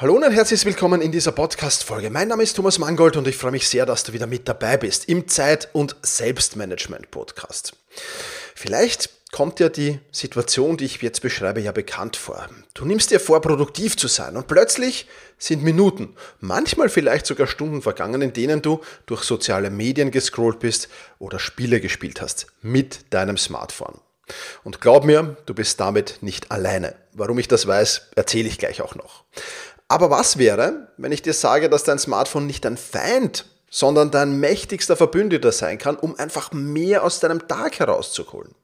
Hallo und herzlich willkommen in dieser Podcast-Folge. Mein Name ist Thomas Mangold und ich freue mich sehr, dass du wieder mit dabei bist im Zeit- und Selbstmanagement-Podcast. Vielleicht kommt dir die Situation, die ich jetzt beschreibe, ja bekannt vor. Du nimmst dir vor, produktiv zu sein und plötzlich sind Minuten, manchmal vielleicht sogar Stunden vergangen, in denen du durch soziale Medien gescrollt bist oder Spiele gespielt hast mit deinem Smartphone. Und glaub mir, du bist damit nicht alleine. Warum ich das weiß, erzähle ich gleich auch noch. Aber was wäre, wenn ich dir sage, dass dein Smartphone nicht dein Feind, sondern dein mächtigster Verbündeter sein kann, um einfach mehr aus deinem Tag herauszuholen?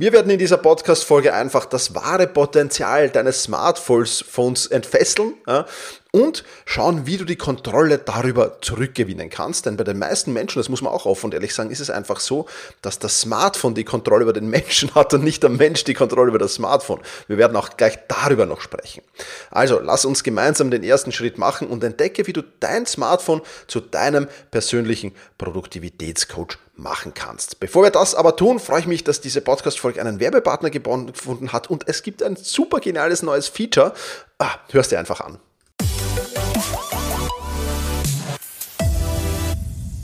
Wir werden in dieser Podcast-Folge einfach das wahre Potenzial deines Smartphones entfesseln ja, und schauen, wie du die Kontrolle darüber zurückgewinnen kannst. Denn bei den meisten Menschen, das muss man auch offen und ehrlich sagen, ist es einfach so, dass das Smartphone die Kontrolle über den Menschen hat und nicht der Mensch die Kontrolle über das Smartphone. Wir werden auch gleich darüber noch sprechen. Also lass uns gemeinsam den ersten Schritt machen und entdecke, wie du dein Smartphone zu deinem persönlichen Produktivitätscoach machen kannst. Bevor wir das aber tun, freue ich mich, dass diese Podcast-Folge einen Werbepartner gefunden hat und es gibt ein super geniales neues Feature. Ah, hörst dir einfach an.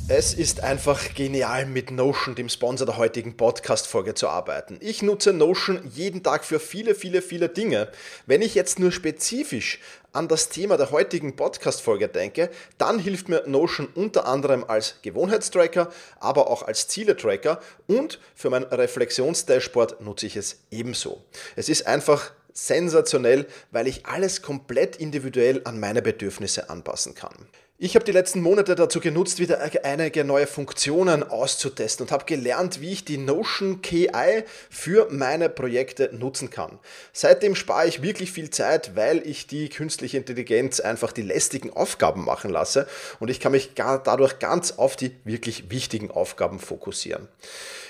Es ist einfach genial, mit Notion, dem Sponsor der heutigen Podcast-Folge, zu arbeiten. Ich nutze Notion jeden Tag für viele, viele, viele Dinge. Wenn ich jetzt nur spezifisch an das Thema der heutigen Podcast-Folge denke, dann hilft mir Notion unter anderem als Gewohnheitstracker, aber auch als Ziele-Tracker und für mein Reflexionsdashboard nutze ich es ebenso. Es ist einfach sensationell, weil ich alles komplett individuell an meine Bedürfnisse anpassen kann. Ich habe die letzten Monate dazu genutzt, wieder einige neue Funktionen auszutesten und habe gelernt, wie ich die Notion KI für meine Projekte nutzen kann. Seitdem spare ich wirklich viel Zeit, weil ich die künstliche Intelligenz einfach die lästigen Aufgaben machen lasse und ich kann mich dadurch ganz auf die wirklich wichtigen Aufgaben fokussieren.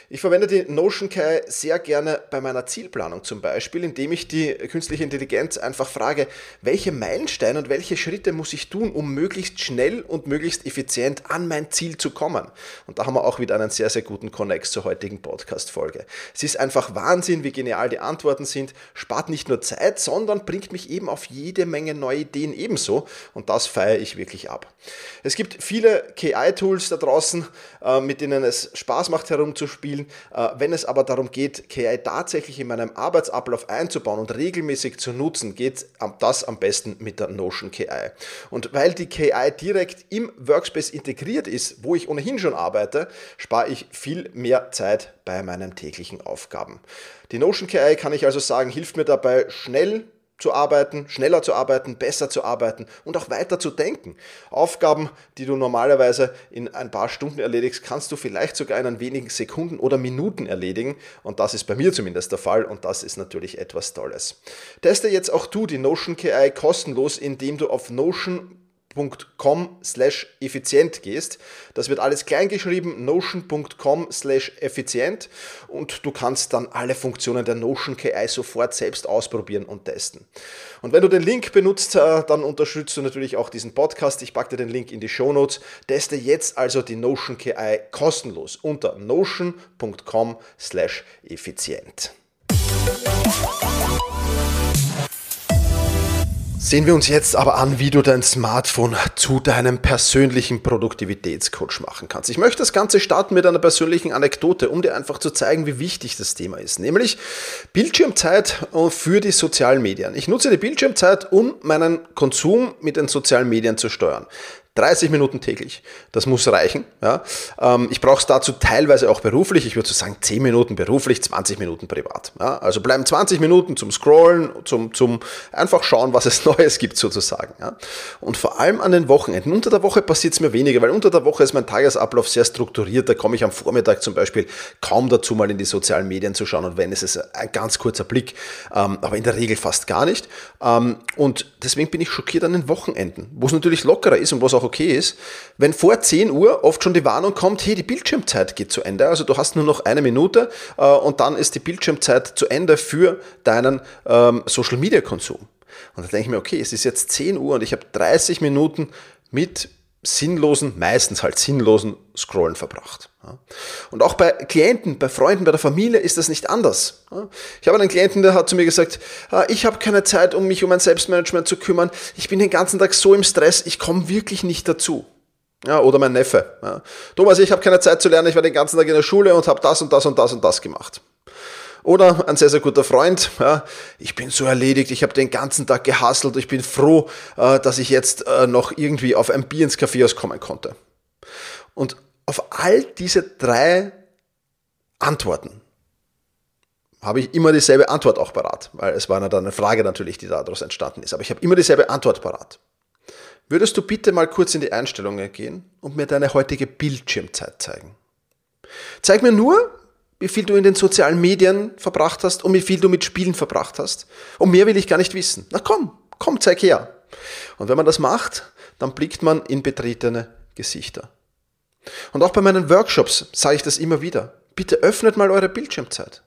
Ich verwende die Notion KI sehr gerne bei meiner Zielplanung zum Beispiel, indem ich die künstliche Intelligenz einfach frage, welche Meilensteine und welche Schritte muss ich tun, um möglichst schnell und möglichst effizient an mein Ziel zu kommen. Und da haben wir auch wieder einen sehr, sehr guten Connect zur heutigen Podcast-Folge. Es ist einfach Wahnsinn, wie genial die Antworten sind, spart nicht nur Zeit, sondern bringt mich eben auf jede Menge neue Ideen ebenso. Und das feiere ich wirklich ab. Es gibt viele KI-Tools da draußen, äh, mit denen es Spaß macht herumzuspielen spielen. Äh, wenn es aber darum geht, KI tatsächlich in meinem Arbeitsablauf einzubauen und regelmäßig zu nutzen, geht das am besten mit der Notion KI. Und weil die KI direkt im Workspace integriert ist, wo ich ohnehin schon arbeite, spare ich viel mehr Zeit bei meinen täglichen Aufgaben. Die Notion KI kann ich also sagen, hilft mir dabei, schnell zu arbeiten, schneller zu arbeiten, besser zu arbeiten und auch weiter zu denken. Aufgaben, die du normalerweise in ein paar Stunden erledigst, kannst du vielleicht sogar in wenigen Sekunden oder Minuten erledigen. Und das ist bei mir zumindest der Fall und das ist natürlich etwas Tolles. Teste jetzt auch du die Notion KI kostenlos, indem du auf Notion notion.com slash effizient gehst. Das wird alles klein geschrieben, notion.com slash effizient und du kannst dann alle Funktionen der Notion KI sofort selbst ausprobieren und testen. Und wenn du den Link benutzt, äh, dann unterstützt du natürlich auch diesen Podcast. Ich packe dir den Link in die Show Notes. Teste jetzt also die Notion KI kostenlos unter notion.com slash effizient. Sehen wir uns jetzt aber an, wie du dein Smartphone zu deinem persönlichen Produktivitätscoach machen kannst. Ich möchte das Ganze starten mit einer persönlichen Anekdote, um dir einfach zu zeigen, wie wichtig das Thema ist, nämlich Bildschirmzeit für die sozialen Medien. Ich nutze die Bildschirmzeit, um meinen Konsum mit den sozialen Medien zu steuern. 30 Minuten täglich. Das muss reichen. Ja. Ähm, ich brauche es dazu teilweise auch beruflich. Ich würde so sagen 10 Minuten beruflich, 20 Minuten privat. Ja. Also bleiben 20 Minuten zum Scrollen, zum, zum einfach schauen, was es Neues gibt sozusagen. Ja. Und vor allem an den Wochenenden. Unter der Woche passiert es mir weniger, weil unter der Woche ist mein Tagesablauf sehr strukturiert. Da komme ich am Vormittag zum Beispiel kaum dazu, mal in die sozialen Medien zu schauen. Und wenn, es ist ein ganz kurzer Blick. Ähm, aber in der Regel fast gar nicht. Ähm, und deswegen bin ich schockiert an den Wochenenden, wo es natürlich lockerer ist und was auch okay ist, wenn vor 10 Uhr oft schon die Warnung kommt, hey, die Bildschirmzeit geht zu Ende, also du hast nur noch eine Minute äh, und dann ist die Bildschirmzeit zu Ende für deinen ähm, Social-Media-Konsum. Und da denke ich mir, okay, es ist jetzt 10 Uhr und ich habe 30 Minuten mit sinnlosen, meistens halt sinnlosen Scrollen verbracht. Und auch bei Klienten, bei Freunden, bei der Familie ist das nicht anders. Ich habe einen Klienten, der hat zu mir gesagt, ah, ich habe keine Zeit, um mich um mein Selbstmanagement zu kümmern. Ich bin den ganzen Tag so im Stress, ich komme wirklich nicht dazu. Ja, oder mein Neffe. Thomas, ich habe keine Zeit zu lernen, ich war den ganzen Tag in der Schule und habe das und das und das und das gemacht. Oder ein sehr, sehr guter Freund, ja, ich bin so erledigt, ich habe den ganzen Tag gehasselt, ich bin froh, äh, dass ich jetzt äh, noch irgendwie auf ein Bier ins Kaffeehaus kommen konnte. Und auf all diese drei Antworten habe ich immer dieselbe Antwort auch parat, weil es war dann eine Frage natürlich, die daraus entstanden ist, aber ich habe immer dieselbe Antwort parat. Würdest du bitte mal kurz in die Einstellungen gehen und mir deine heutige Bildschirmzeit zeigen? Zeig mir nur, wie viel du in den sozialen Medien verbracht hast und wie viel du mit Spielen verbracht hast. Und mehr will ich gar nicht wissen. Na komm, komm, zeig her. Und wenn man das macht, dann blickt man in betretene Gesichter. Und auch bei meinen Workshops sage ich das immer wieder. Bitte öffnet mal eure Bildschirmzeit.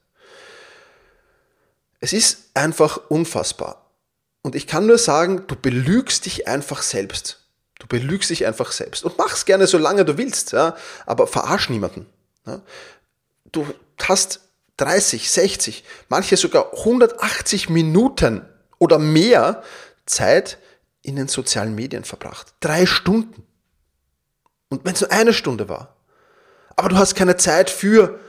Es ist einfach unfassbar. Und ich kann nur sagen, du belügst dich einfach selbst. Du belügst dich einfach selbst. Und mach's gerne so lange du willst, ja, aber verarsch niemanden. Ja du hast 30, 60, manche sogar 180 Minuten oder mehr Zeit in den sozialen Medien verbracht. Drei Stunden. Und wenn es nur eine Stunde war. Aber du hast keine Zeit für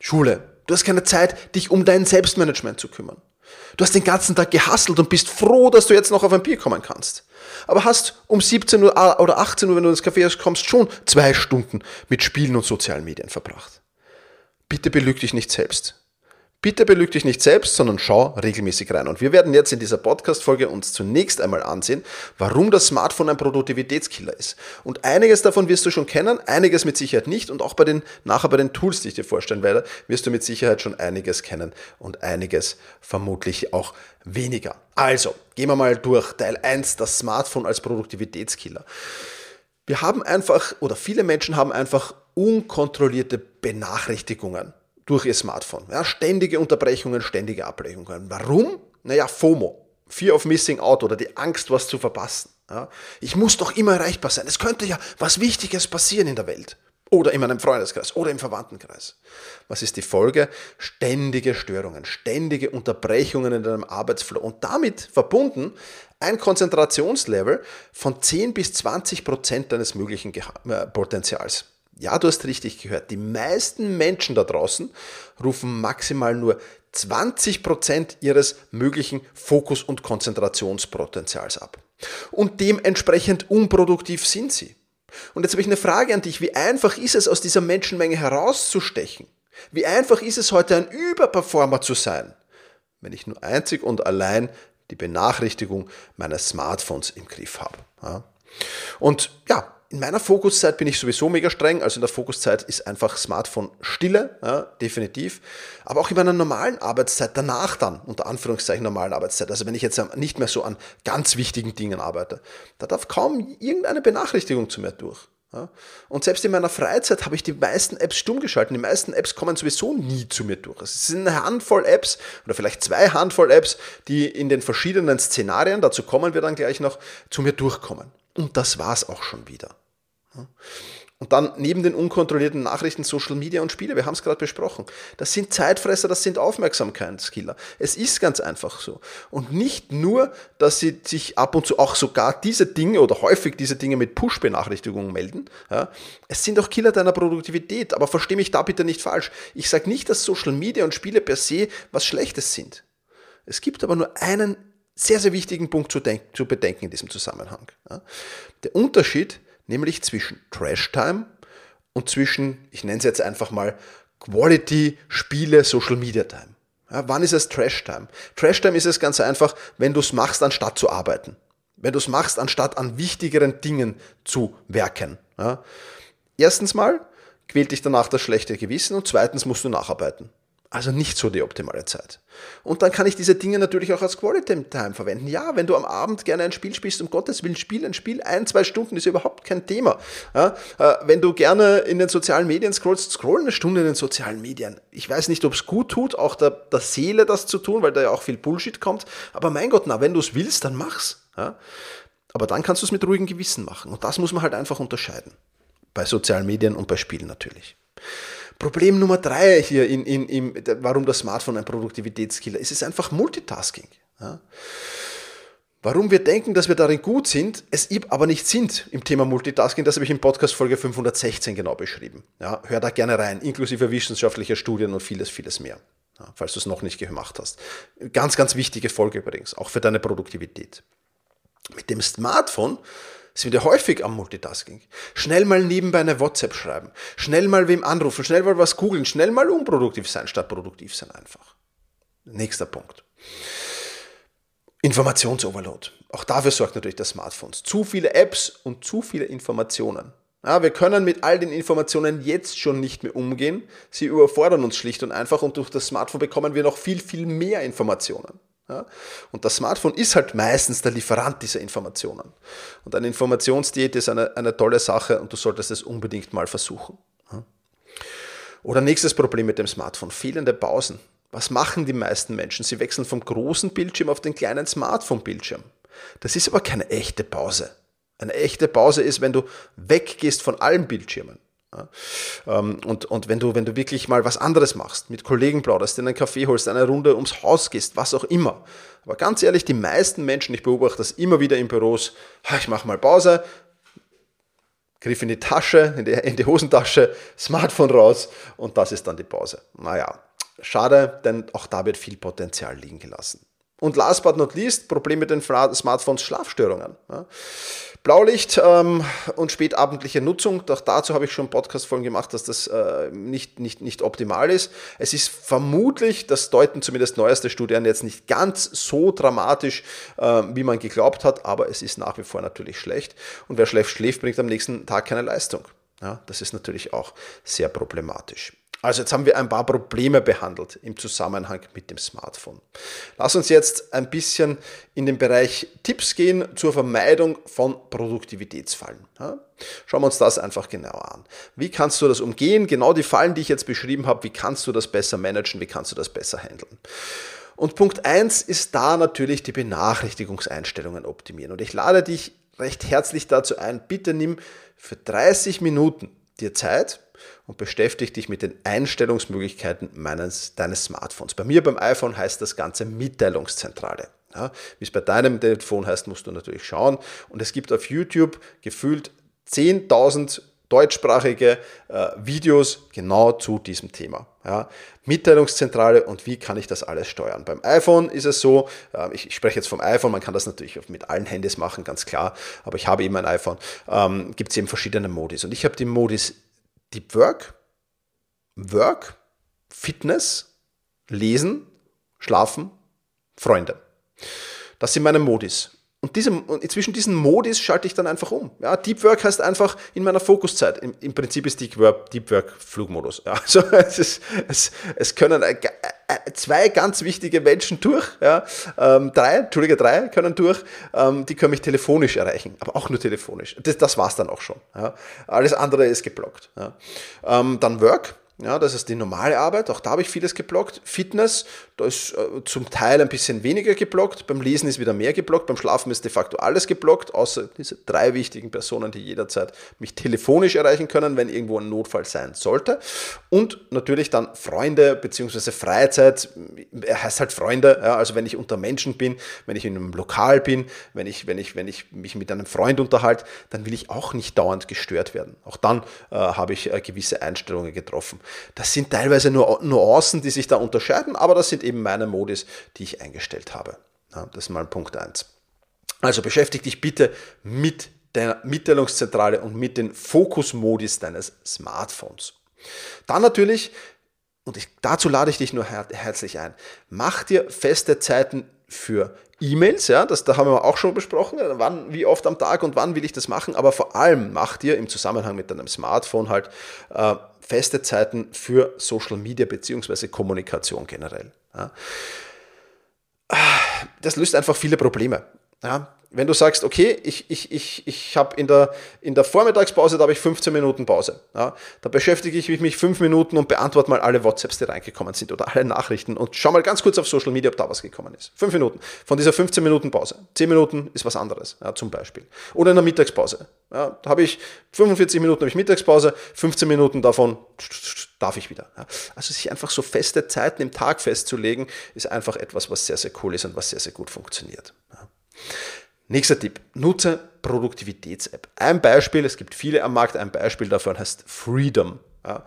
Schule. Du hast keine Zeit, dich um dein Selbstmanagement zu kümmern. Du hast den ganzen Tag gehasselt und bist froh, dass du jetzt noch auf ein Bier kommen kannst. Aber hast um 17 Uhr ah, oder 18 Uhr, wenn du ins Café kommst, schon zwei Stunden mit Spielen und sozialen Medien verbracht. Bitte belüg dich nicht selbst. Bitte belüg dich nicht selbst, sondern schau regelmäßig rein. Und wir werden jetzt in dieser Podcast-Folge uns zunächst einmal ansehen, warum das Smartphone ein Produktivitätskiller ist. Und einiges davon wirst du schon kennen, einiges mit Sicherheit nicht. Und auch bei den, nachher bei den Tools, die ich dir vorstellen werde, wirst du mit Sicherheit schon einiges kennen und einiges vermutlich auch weniger. Also, gehen wir mal durch. Teil 1, das Smartphone als Produktivitätskiller. Wir haben einfach, oder viele Menschen haben einfach unkontrollierte Benachrichtigungen durch ihr Smartphone. Ja, ständige Unterbrechungen, ständige Ablenkungen. Warum? Naja, FOMO, Fear of Missing Out oder die Angst, was zu verpassen. Ja, ich muss doch immer erreichbar sein. Es könnte ja was Wichtiges passieren in der Welt. Oder in meinem Freundeskreis oder im Verwandtenkreis. Was ist die Folge? Ständige Störungen, ständige Unterbrechungen in deinem Arbeitsflow und damit verbunden ein Konzentrationslevel von 10 bis 20 Prozent deines möglichen äh, Potenzials. Ja, du hast richtig gehört. Die meisten Menschen da draußen rufen maximal nur 20% ihres möglichen Fokus- und Konzentrationspotenzials ab. Und dementsprechend unproduktiv sind sie. Und jetzt habe ich eine Frage an dich. Wie einfach ist es, aus dieser Menschenmenge herauszustechen? Wie einfach ist es heute, ein Überperformer zu sein, wenn ich nur einzig und allein die Benachrichtigung meines Smartphones im Griff habe? Und ja, in meiner Fokuszeit bin ich sowieso mega streng. Also in der Fokuszeit ist einfach Smartphone Stille, ja, definitiv. Aber auch in meiner normalen Arbeitszeit, danach dann, unter Anführungszeichen normalen Arbeitszeit, also wenn ich jetzt nicht mehr so an ganz wichtigen Dingen arbeite, da darf kaum irgendeine Benachrichtigung zu mir durch. Ja. Und selbst in meiner Freizeit habe ich die meisten Apps stumm geschalten. Die meisten Apps kommen sowieso nie zu mir durch. Es sind eine Handvoll Apps oder vielleicht zwei Handvoll Apps, die in den verschiedenen Szenarien, dazu kommen wir dann gleich noch, zu mir durchkommen. Und das war's auch schon wieder. Und dann neben den unkontrollierten Nachrichten, Social Media und Spiele, wir haben es gerade besprochen, das sind Zeitfresser, das sind Aufmerksamkeitskiller. Es ist ganz einfach so. Und nicht nur, dass sie sich ab und zu auch sogar diese Dinge oder häufig diese Dinge mit Push-Benachrichtigungen melden, ja, es sind auch Killer deiner Produktivität, aber verstehe mich da bitte nicht falsch. Ich sage nicht, dass Social Media und Spiele per se was Schlechtes sind. Es gibt aber nur einen sehr, sehr wichtigen Punkt zu, zu bedenken in diesem Zusammenhang. Ja. Der Unterschied nämlich zwischen Trash Time und zwischen, ich nenne es jetzt einfach mal, Quality Spiele Social Media Time. Ja, wann ist es Trash Time? Trash Time ist es ganz einfach, wenn du es machst, anstatt zu arbeiten. Wenn du es machst, anstatt an wichtigeren Dingen zu werken. Ja. Erstens mal quält dich danach das schlechte Gewissen und zweitens musst du nacharbeiten. Also nicht so die optimale Zeit. Und dann kann ich diese Dinge natürlich auch als Quality Time verwenden. Ja, wenn du am Abend gerne ein Spiel spielst, um Gottes Willen, spiel ein Spiel, ein, zwei Stunden ist überhaupt kein Thema. Ja, äh, wenn du gerne in den sozialen Medien scrollst, scroll eine Stunde in den sozialen Medien. Ich weiß nicht, ob es gut tut, auch der, der Seele das zu tun, weil da ja auch viel Bullshit kommt. Aber mein Gott, na, wenn du es willst, dann mach's. Ja? Aber dann kannst du es mit ruhigem Gewissen machen. Und das muss man halt einfach unterscheiden. Bei sozialen Medien und bei Spielen natürlich. Problem Nummer drei hier, in, in, in, warum das Smartphone ein Produktivitätskiller ist, ist einfach Multitasking. Ja? Warum wir denken, dass wir darin gut sind, es aber nicht sind im Thema Multitasking, das habe ich in Podcast Folge 516 genau beschrieben. Ja, hör da gerne rein, inklusive wissenschaftlicher Studien und vieles, vieles mehr, ja, falls du es noch nicht gemacht hast. Ganz, ganz wichtige Folge übrigens, auch für deine Produktivität. Mit dem Smartphone sind wir häufig am Multitasking. Schnell mal nebenbei eine WhatsApp schreiben, schnell mal wem anrufen, schnell mal was googeln, schnell mal unproduktiv sein, statt produktiv sein einfach. Nächster Punkt. Informationsoverload. Auch dafür sorgt natürlich das Smartphone. Zu viele Apps und zu viele Informationen. Ja, wir können mit all den Informationen jetzt schon nicht mehr umgehen. Sie überfordern uns schlicht und einfach und durch das Smartphone bekommen wir noch viel, viel mehr Informationen. Ja? Und das Smartphone ist halt meistens der Lieferant dieser Informationen. Und eine Informationsdiät ist eine, eine tolle Sache und du solltest es unbedingt mal versuchen. Ja? Oder nächstes Problem mit dem Smartphone, fehlende Pausen. Was machen die meisten Menschen? Sie wechseln vom großen Bildschirm auf den kleinen Smartphone-Bildschirm. Das ist aber keine echte Pause. Eine echte Pause ist, wenn du weggehst von allen Bildschirmen. Ähm, und, und wenn du, wenn du wirklich mal was anderes machst, mit Kollegen plauderst, dir einen Kaffee holst, eine Runde ums Haus gehst, was auch immer. Aber ganz ehrlich, die meisten Menschen, ich beobachte das immer wieder in Büros, ich mache mal Pause, griff in die Tasche, in die, in die Hosentasche, Smartphone raus und das ist dann die Pause. Naja, schade, denn auch da wird viel Potenzial liegen gelassen. Und last but not least, Problem mit den Smartphones, Schlafstörungen. Blaulicht ähm, und spätabendliche Nutzung, auch dazu habe ich schon Podcast-Folgen gemacht, dass das äh, nicht, nicht, nicht optimal ist. Es ist vermutlich, das deuten zumindest neueste Studien jetzt nicht ganz so dramatisch, äh, wie man geglaubt hat, aber es ist nach wie vor natürlich schlecht. Und wer schläft, schläft, bringt am nächsten Tag keine Leistung. Ja, das ist natürlich auch sehr problematisch. Also jetzt haben wir ein paar Probleme behandelt im Zusammenhang mit dem Smartphone. Lass uns jetzt ein bisschen in den Bereich Tipps gehen zur Vermeidung von Produktivitätsfallen. Schauen wir uns das einfach genauer an. Wie kannst du das umgehen? Genau die Fallen, die ich jetzt beschrieben habe, wie kannst du das besser managen? Wie kannst du das besser handeln? Und Punkt 1 ist da natürlich die Benachrichtigungseinstellungen optimieren. Und ich lade dich recht herzlich dazu ein, bitte nimm für 30 Minuten dir Zeit, und beschäftige dich mit den Einstellungsmöglichkeiten meines, deines Smartphones. Bei mir beim iPhone heißt das Ganze Mitteilungszentrale. Ja, Wie es bei deinem Telefon heißt, musst du natürlich schauen. Und es gibt auf YouTube gefühlt 10.000 deutschsprachige äh, Videos genau zu diesem Thema. Ja, Mitteilungszentrale und wie kann ich das alles steuern. Beim iPhone ist es so, äh, ich, ich, spreche jetzt vom iPhone, man kann das natürlich mit allen Handys machen, ganz klar, aber ich habe eben ein iPhone, ähm, gibt es eben verschiedene Modis. Und ich habe die Modis Deep Work, Work, Fitness, Lesen, Schlafen, Freunde. Das sind meine Modis. Und, diese, und zwischen diesen Modis schalte ich dann einfach um. Ja, Deep Work heißt einfach in meiner Fokuszeit. Im, im Prinzip ist Deep Work, Deep Work Flugmodus. Ja, also es, ist, es, es können zwei ganz wichtige Menschen durch, ja, ähm, drei, Entschuldige, drei können durch, ähm, die können mich telefonisch erreichen, aber auch nur telefonisch. Das, das war es dann auch schon. Ja. Alles andere ist geblockt. Ja. Ähm, dann Work, ja, das ist die normale Arbeit, auch da habe ich vieles geblockt. Fitness, da ist äh, zum Teil ein bisschen weniger geblockt, beim Lesen ist wieder mehr geblockt, beim Schlafen ist de facto alles geblockt, außer diese drei wichtigen Personen, die jederzeit mich telefonisch erreichen können, wenn irgendwo ein Notfall sein sollte. Und natürlich dann Freunde bzw. Freizeit, er heißt halt Freunde, ja, also wenn ich unter Menschen bin, wenn ich in einem Lokal bin, wenn ich, wenn ich, wenn ich mich mit einem Freund unterhalte, dann will ich auch nicht dauernd gestört werden. Auch dann äh, habe ich äh, gewisse Einstellungen getroffen. Das sind teilweise nur Nuancen, die sich da unterscheiden, aber das sind eben meine Modis, die ich eingestellt habe. Ja, das ist mal Punkt 1. Also beschäftige dich bitte mit der Mitteilungszentrale und mit den Fokusmodis deines Smartphones. Dann natürlich, und ich, dazu lade ich dich nur her herzlich ein, mach dir feste Zeiten für E-Mails, ja, das da haben wir auch schon besprochen, wann, wie oft am Tag und wann will ich das machen, aber vor allem mach dir im Zusammenhang mit deinem Smartphone halt äh, feste Zeiten für Social Media bzw. Kommunikation generell. Ja. Das löst einfach viele Probleme. Ja. wenn du sagst, okay, ich, ich, ich, ich habe in der, in der Vormittagspause, da habe ich 15 Minuten Pause. Ja, da beschäftige ich mich fünf Minuten und beantworte mal alle WhatsApps, die reingekommen sind oder alle Nachrichten und schau mal ganz kurz auf Social Media, ob da was gekommen ist. Fünf Minuten. Von dieser 15 Minuten Pause. Zehn Minuten ist was anderes, ja, zum Beispiel. Oder in der Mittagspause. Ja, da habe ich 45 Minuten habe ich Mittagspause, 15 Minuten davon darf ich wieder. Also sich einfach so feste Zeiten im Tag festzulegen, ist einfach etwas, was sehr, sehr cool ist und was sehr, sehr gut funktioniert. Nächster Tipp, nutze Produktivitäts-App. Ein Beispiel, es gibt viele am Markt, ein Beispiel davon heißt Freedom. Ja,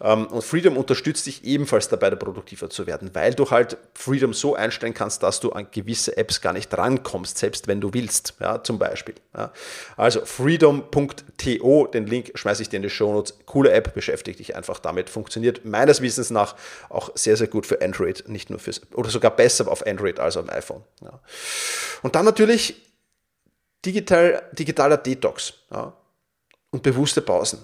ähm, und Freedom unterstützt dich ebenfalls dabei, produktiver zu werden, weil du halt Freedom so einstellen kannst, dass du an gewisse Apps gar nicht rankommst, selbst wenn du willst, ja, zum Beispiel. Ja. Also freedom.to, den Link schmeiße ich dir in die Show Notes. Coole App, beschäftige dich einfach damit. Funktioniert meines Wissens nach auch sehr, sehr gut für Android, nicht nur fürs, oder sogar besser auf Android als auf iPhone. Und dann natürlich digital, digitaler Detox ja, und bewusste Pausen.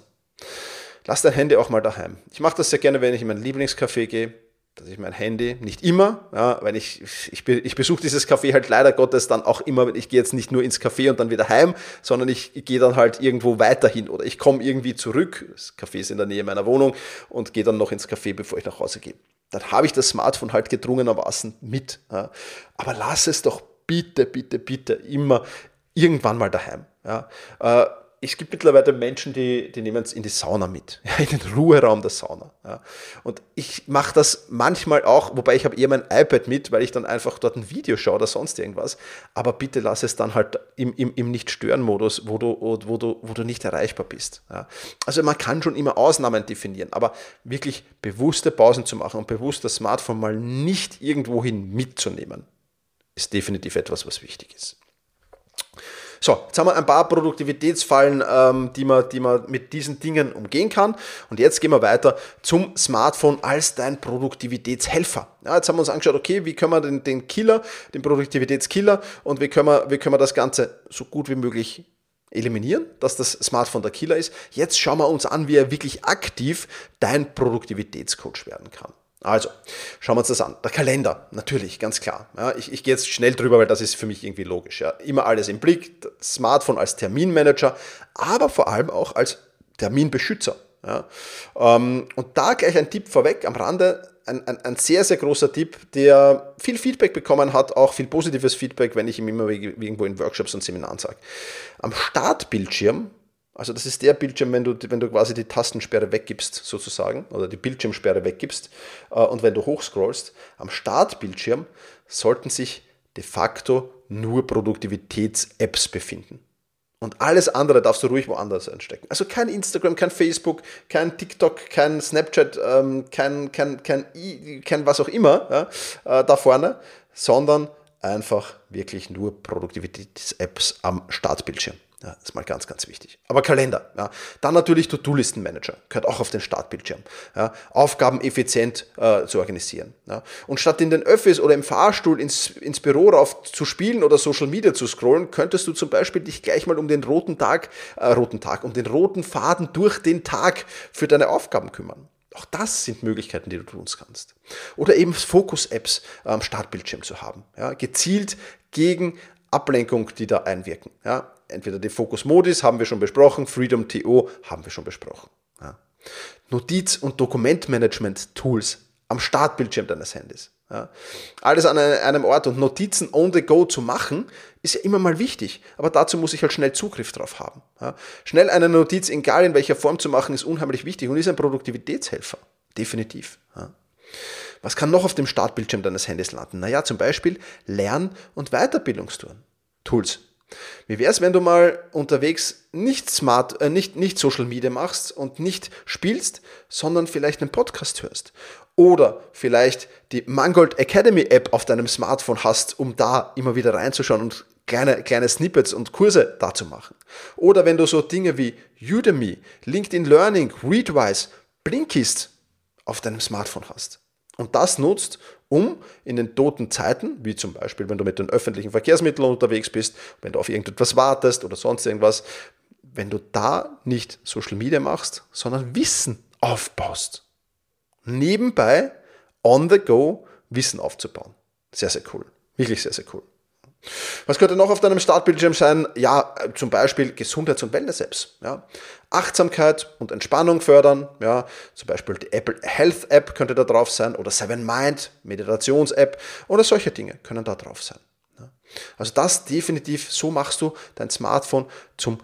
Lass dein Handy auch mal daheim. Ich mache das sehr gerne, wenn ich in mein Lieblingscafé gehe, dass ich mein Handy, nicht immer, ja, weil ich, ich, ich besuche dieses Café halt leider Gottes dann auch immer, ich gehe jetzt nicht nur ins Café und dann wieder heim, sondern ich, gehe dann halt irgendwo weiterhin oder ich komme irgendwie zurück, das Café ist in der Nähe meiner Wohnung und gehe dann noch ins Café, bevor ich nach Hause gehe. Dann habe ich das Smartphone halt gedrungenermaßen mit. Ja. Aber lass es doch bitte, bitte, bitte immer irgendwann mal daheim. Ja. Äh, es gibt mittlerweile Menschen, die, die nehmen es in die Sauna mit, in den Ruheraum der Sauna. Ja. Und ich mache das manchmal auch, wobei ich habe eher mein iPad mit, weil ich dann einfach dort ein Video schaue oder sonst irgendwas. Aber bitte lass es dann halt im, im, im Nicht-Stören-Modus, wo du, wo, du, wo du nicht erreichbar bist. Ja. Also man kann schon immer Ausnahmen definieren, aber wirklich bewusste Pausen zu machen und bewusst das Smartphone mal nicht irgendwohin mitzunehmen, ist definitiv etwas, was wichtig ist. So, jetzt haben wir ein paar Produktivitätsfallen, ähm, die, man, die man mit diesen Dingen umgehen kann. Und jetzt gehen wir weiter zum Smartphone als dein Produktivitätshelfer. Ja, jetzt haben wir uns angeschaut, okay, wie können wir den, den Killer, den Produktivitätskiller und wie können, wir, wie können wir das Ganze so gut wie möglich eliminieren, dass das Smartphone der Killer ist. Jetzt schauen wir uns an, wie er wirklich aktiv dein Produktivitätscoach werden kann. Also, schauen wir uns das an. Der Kalender, natürlich, ganz klar. Ja, ich, ich gehe jetzt schnell drüber, weil das ist für mich irgendwie logisch. Ja. Immer alles im Blick, Smartphone als Terminmanager, aber vor allem auch als Terminbeschützer. Ja. Ähm, und da gleich ein Tipp vorweg am Rande, ein, ein, ein, sehr, sehr großer Tipp, der viel Feedback bekommen hat, auch viel positives Feedback, wenn ich ihm immer irgendwo in Workshops und Seminaren sage. Am Startbildschirm also das ist der Bildschirm, wenn du, wenn du quasi die Tastensperre weggibst, sozusagen, oder die Bildschirmsperre weggibst äh, und wenn du hochscrollst, am Startbildschirm sollten sich de facto nur Produktivitäts-Apps befinden. Und alles andere darfst du ruhig woanders einstecken. Also kein Instagram, kein Facebook, kein TikTok, kein Snapchat, ähm, kein, kein, kein, kein was auch immer ja, äh, da vorne, sondern einfach wirklich nur Produktivitäts-Apps am Startbildschirm. Ja, ist mal ganz, ganz wichtig. Aber Kalender. Ja. Dann natürlich To-Do-Listen-Manager. Gehört auch auf den Startbildschirm. Ja. Aufgaben effizient äh, zu organisieren. Ja. Und statt in den Öffis oder im Fahrstuhl ins, ins Büro rauf zu spielen oder Social Media zu scrollen, könntest du zum Beispiel dich gleich mal um den roten Tag, äh, roten Tag, um den roten Faden durch den Tag für deine Aufgaben kümmern. Auch das sind Möglichkeiten, die du tun kannst. Oder eben Fokus-Apps am Startbildschirm zu haben. Ja, gezielt gegen Ablenkung, die da einwirken. Ja, entweder die Focus Modis haben wir schon besprochen, Freedom TO haben wir schon besprochen. Ja. Notiz- und Dokumentmanagement-Tools am Startbildschirm deines Handys. Ja. Alles an einem Ort und Notizen on the go zu machen, ist ja immer mal wichtig. Aber dazu muss ich halt schnell Zugriff drauf haben. Ja. Schnell eine Notiz, egal in welcher Form zu machen, ist unheimlich wichtig und ist ein Produktivitätshelfer. Definitiv. Was kann noch auf dem Startbildschirm deines Handys landen? Naja, zum Beispiel Lern- und Weiterbildungstools. Tools. Wie wäre es, wenn du mal unterwegs nicht smart, äh, nicht, nicht Social Media machst und nicht spielst, sondern vielleicht einen Podcast hörst? Oder vielleicht die Mangold Academy App auf deinem Smartphone hast, um da immer wieder reinzuschauen und kleine, kleine Snippets und Kurse da zu machen. Oder wenn du so Dinge wie Udemy, LinkedIn Learning, Readwise, Blinkist auf deinem Smartphone hast. Und das nutzt, um in den toten Zeiten, wie zum Beispiel, wenn du mit den öffentlichen Verkehrsmitteln unterwegs bist, wenn du auf irgendetwas wartest oder sonst irgendwas, wenn du da nicht Social Media machst, sondern Wissen aufbaust. Nebenbei, on the go, Wissen aufzubauen. Sehr, sehr cool. Wirklich sehr, sehr cool. Was könnte noch auf deinem Startbildschirm sein? Ja, zum Beispiel Gesundheits- und Wellness-Apps. Ja. Achtsamkeit und Entspannung fördern. Ja. Zum Beispiel die Apple Health App könnte da drauf sein oder Seven Mind, Meditations-App oder solche Dinge können da drauf sein. Ja. Also das definitiv, so machst du dein Smartphone zum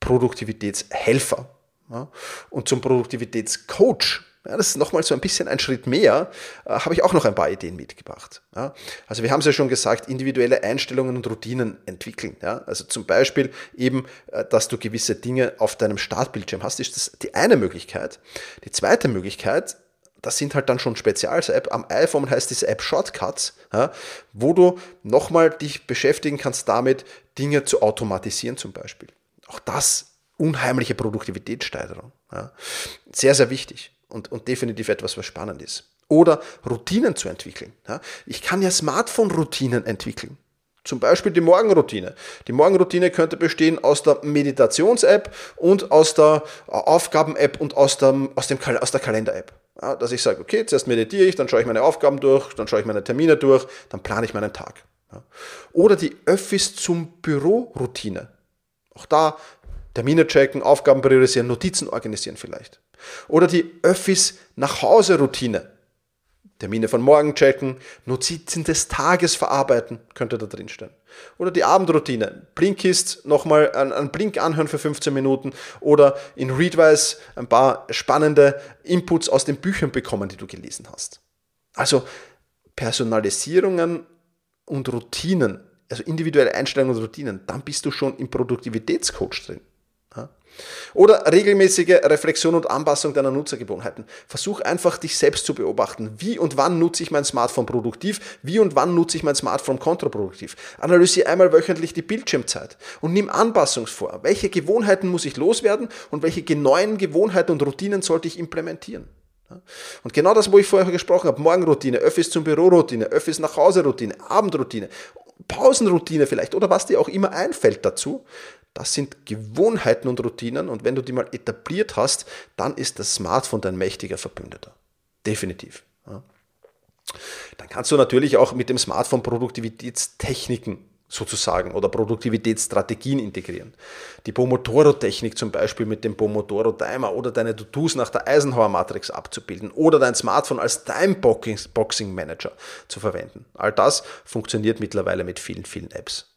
Produktivitätshelfer ja. und zum Produktivitätscoach ja, das ist nochmal so ein bisschen ein Schritt mehr, äh, habe ich auch noch ein paar Ideen mitgebracht. Ja, also wir haben es ja schon gesagt, individuelle Einstellungen und Routinen entwickeln. Ja, also zum Beispiel eben, äh, dass du gewisse Dinge auf deinem Startbildschirm hast, ist das die eine Möglichkeit. Die zweite Möglichkeit, das sind halt dann schon Spezials-App. Am iPhone heißt diese App Shortcuts, ja, wo du nochmal dich beschäftigen kannst damit, Dinge zu automatisieren zum Beispiel. Auch das unheimliche Produktivitätssteigerung. Ja. Sehr, sehr wichtig und, und definitiv etwas, was spannend ist. Oder Routinen zu entwickeln. Ja? Ich kann ja Smartphone-Routinen entwickeln. Zum Beispiel die Morgenroutine. Die Morgenroutine könnte bestehen aus der Meditations-App und aus der Aufgaben-App und aus, dem, aus, dem, aus der Kalender-App. Ja, dass ich sage, okay, zuerst meditiere ich, dann schaue ich meine Aufgaben durch, dann schaue ich meine Termine durch, dann plane ich meinen Tag. Ja. Oder die Öffis zum Büro-Routine. Auch da Termine checken, Aufgaben priorisieren, Notizen organisieren vielleicht. Oder die Öffis nach Hause Routine. Termine von morgen checken, Notizen des Tages verarbeiten, könnte da drin stehen. Oder die Abendroutine. Blinkist nochmal einen Blink anhören für 15 Minuten oder in Readwise ein paar spannende Inputs aus den Büchern bekommen, die du gelesen hast. Also Personalisierungen und Routinen, also individuelle Einstellungen und Routinen, dann bist du schon im Produktivitätscoach drin. Oder regelmäßige Reflexion und Anpassung deiner Nutzergewohnheiten. Versuch einfach, dich selbst zu beobachten. Wie und wann nutze ich mein Smartphone produktiv? Wie und wann nutze ich mein Smartphone kontraproduktiv? Analysiere einmal wöchentlich die Bildschirmzeit und nimm Anpassungs vor. Welche Gewohnheiten muss ich loswerden und welche neuen Gewohnheiten und Routinen sollte ich implementieren? Und genau das, wo ich vorher gesprochen habe, Morgenroutine, Öffis zum Büro-Routine, Öffis nach Hause-Routine, Abendroutine, Pausenroutine vielleicht oder was dir auch immer einfällt dazu, das sind Gewohnheiten und Routinen und wenn du die mal etabliert hast, dann ist das Smartphone dein mächtiger Verbündeter. Definitiv. Ja. Dann kannst du natürlich auch mit dem Smartphone Produktivitätstechniken sozusagen oder Produktivitätsstrategien integrieren. Die Pomodoro-Technik zum Beispiel mit dem Pomodoro-Timer oder deine To-Dos nach der Eisenhower-Matrix abzubilden oder dein Smartphone als Time-Boxing-Manager zu verwenden. All das funktioniert mittlerweile mit vielen, vielen Apps.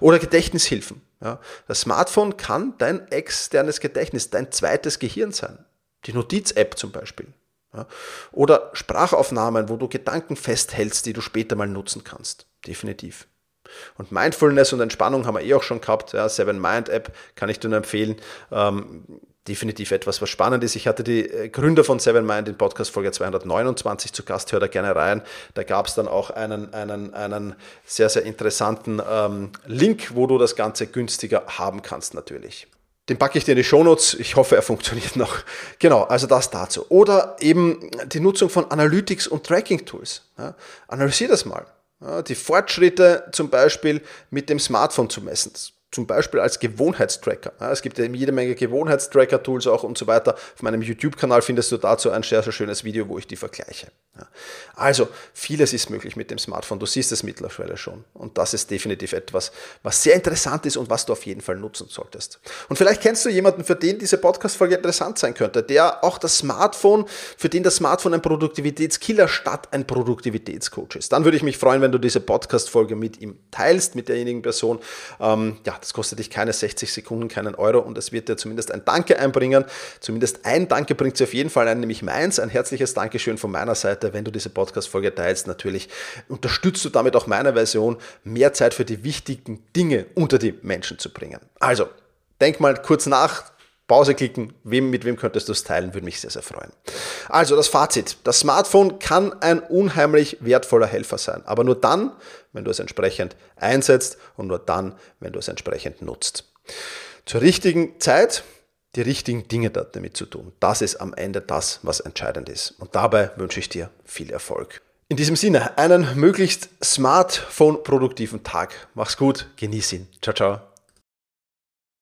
Oder Gedächtnishilfen. Ja. Das Smartphone kann dein externes Gedächtnis, dein zweites Gehirn sein. Die Notiz-App zum Beispiel. Ja. Oder Sprachaufnahmen, wo du Gedanken festhältst, die du später mal nutzen kannst. Definitiv. Und Mindfulness und Entspannung haben wir eh auch schon gehabt. Ja, Seven Mind App kann ich dir nur empfehlen. Ähm, definitiv etwas, was spannend ist. Ich hatte die äh, Gründer von Seven Mind in Podcast Folge 229 zu Gast, hör da gerne rein. Da gab es dann auch einen, einen, einen sehr, sehr interessanten ähm, Link, wo du das Ganze günstiger haben kannst natürlich. Den packe ich dir in die Shownotes. Ich hoffe, er funktioniert noch. Genau, also das dazu. Oder eben die Nutzung von Analytics und Tracking-Tools. Ja, analysier das mal. Ja, die Fortschritte zum Beispiel mit dem Smartphone zu messen zum Beispiel als Gewohnheitstracker. es gibt ja jede Menge Gewohnheitstracker-Tools auch und so weiter. Auf meinem YouTube-Kanal findest du dazu ein sehr, sehr schönes Video, wo ich die vergleiche. Also, vieles ist möglich mit dem Smartphone. Du siehst es mittlerweile schon. Und das ist definitiv etwas, was sehr interessant ist und was du auf jeden Fall nutzen solltest. Und vielleicht kennst du jemanden, für den diese Podcast-Folge interessant sein könnte, der auch das Smartphone, für den das Smartphone ein Produktivitätskiller statt ein Produktivitätscoach ist. Dann würde ich mich freuen, wenn du diese Podcast-Folge mit ihm teilst, mit derjenigen Person. Ähm, ja, das kostet dich keine 60 Sekunden, keinen Euro und es wird dir zumindest ein Danke einbringen. Zumindest ein Danke bringt sie auf jeden Fall ein, nämlich meins. Ein herzliches Dankeschön von meiner Seite, wenn du diese Podcast-Folge teilst. Natürlich unterstützt du damit auch meine Version, mehr Zeit für die wichtigen Dinge unter die Menschen zu bringen. Also, denk mal kurz nach, Pause klicken, wem, mit wem könntest du es teilen, würde mich sehr, sehr freuen. Also das Fazit, das Smartphone kann ein unheimlich wertvoller Helfer sein, aber nur dann, wenn du es entsprechend einsetzt und nur dann, wenn du es entsprechend nutzt. Zur richtigen Zeit die richtigen Dinge damit zu tun. Das ist am Ende das, was entscheidend ist. Und dabei wünsche ich dir viel Erfolg. In diesem Sinne, einen möglichst smartphone-produktiven Tag. Mach's gut, genieß ihn. Ciao, ciao.